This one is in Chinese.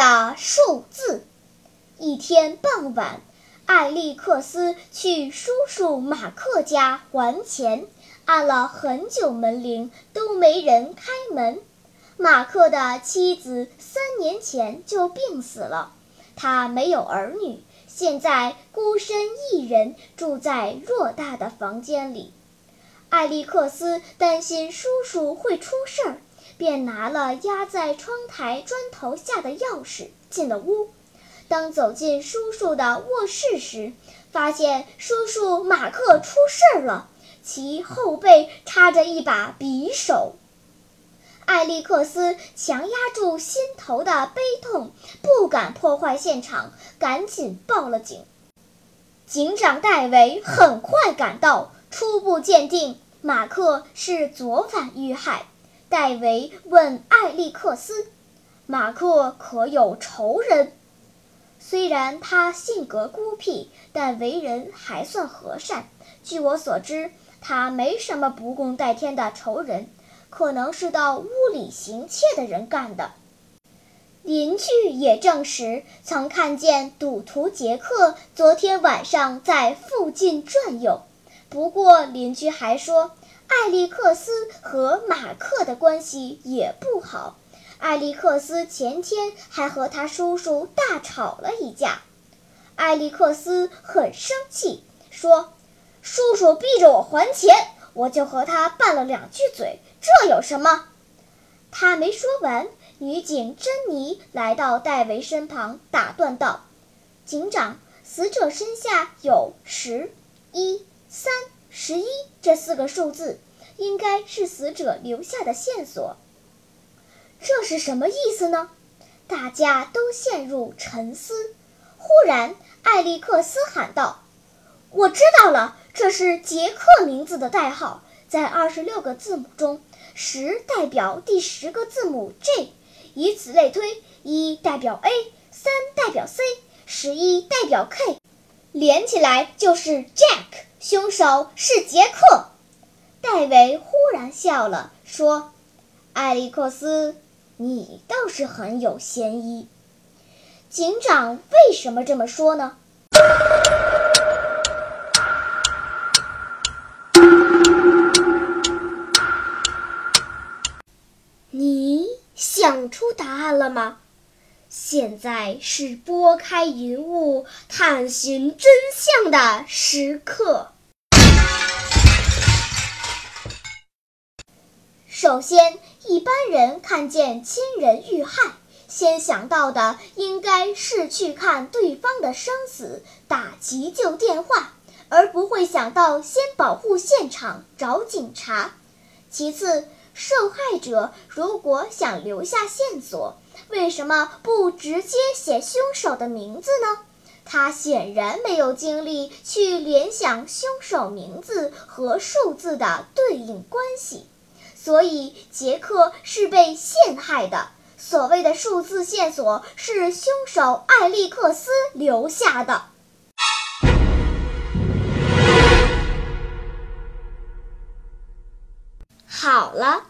的数字。一天傍晚，艾利克斯去叔叔马克家还钱。按了很久门铃都没人开门。马克的妻子三年前就病死了，他没有儿女，现在孤身一人住在偌大的房间里。艾利克斯担心叔叔会出事儿，便拿了压在窗台砖头下的钥匙进了屋。当走进叔叔的卧室时，发现叔叔马克出事儿了。其后背插着一把匕首，艾利克斯强压住心头的悲痛，不敢破坏现场，赶紧报了警。警长戴维很快赶到，初步鉴定马克是昨晚遇害。戴维问艾利克斯：“马克可有仇人？”虽然他性格孤僻，但为人还算和善。据我所知。他没什么不共戴天的仇人，可能是到屋里行窃的人干的。邻居也证实曾看见赌徒杰克昨天晚上在附近转悠。不过，邻居还说，艾利克斯和马克的关系也不好。艾利克斯前天还和他叔叔大吵了一架。艾利克斯很生气，说。叔叔逼着我还钱，我就和他拌了两句嘴，这有什么？他没说完，女警珍妮来到戴维身旁，打断道：“警长，死者身下有十、一、三、十一这四个数字，应该是死者留下的线索。这是什么意思呢？”大家都陷入沉思。忽然，艾利克斯喊道：“我知道了。”这是杰克名字的代号，在二十六个字母中，十代表第十个字母 J，以此类推，一代表 A，三代表 C，十一代表 K，连起来就是 Jack，凶手是杰克。戴维忽然笑了，说：“艾利克斯，你倒是很有嫌疑。”警长为什么这么说呢？你想出答案了吗？现在是拨开云雾探寻真相的时刻。首先，一般人看见亲人遇害，先想到的应该是去看对方的生死，打急救电话，而不会想到先保护现场，找警察。其次，受害者如果想留下线索，为什么不直接写凶手的名字呢？他显然没有精力去联想凶手名字和数字的对应关系，所以杰克是被陷害的。所谓的数字线索是凶手艾利克斯留下的。好了。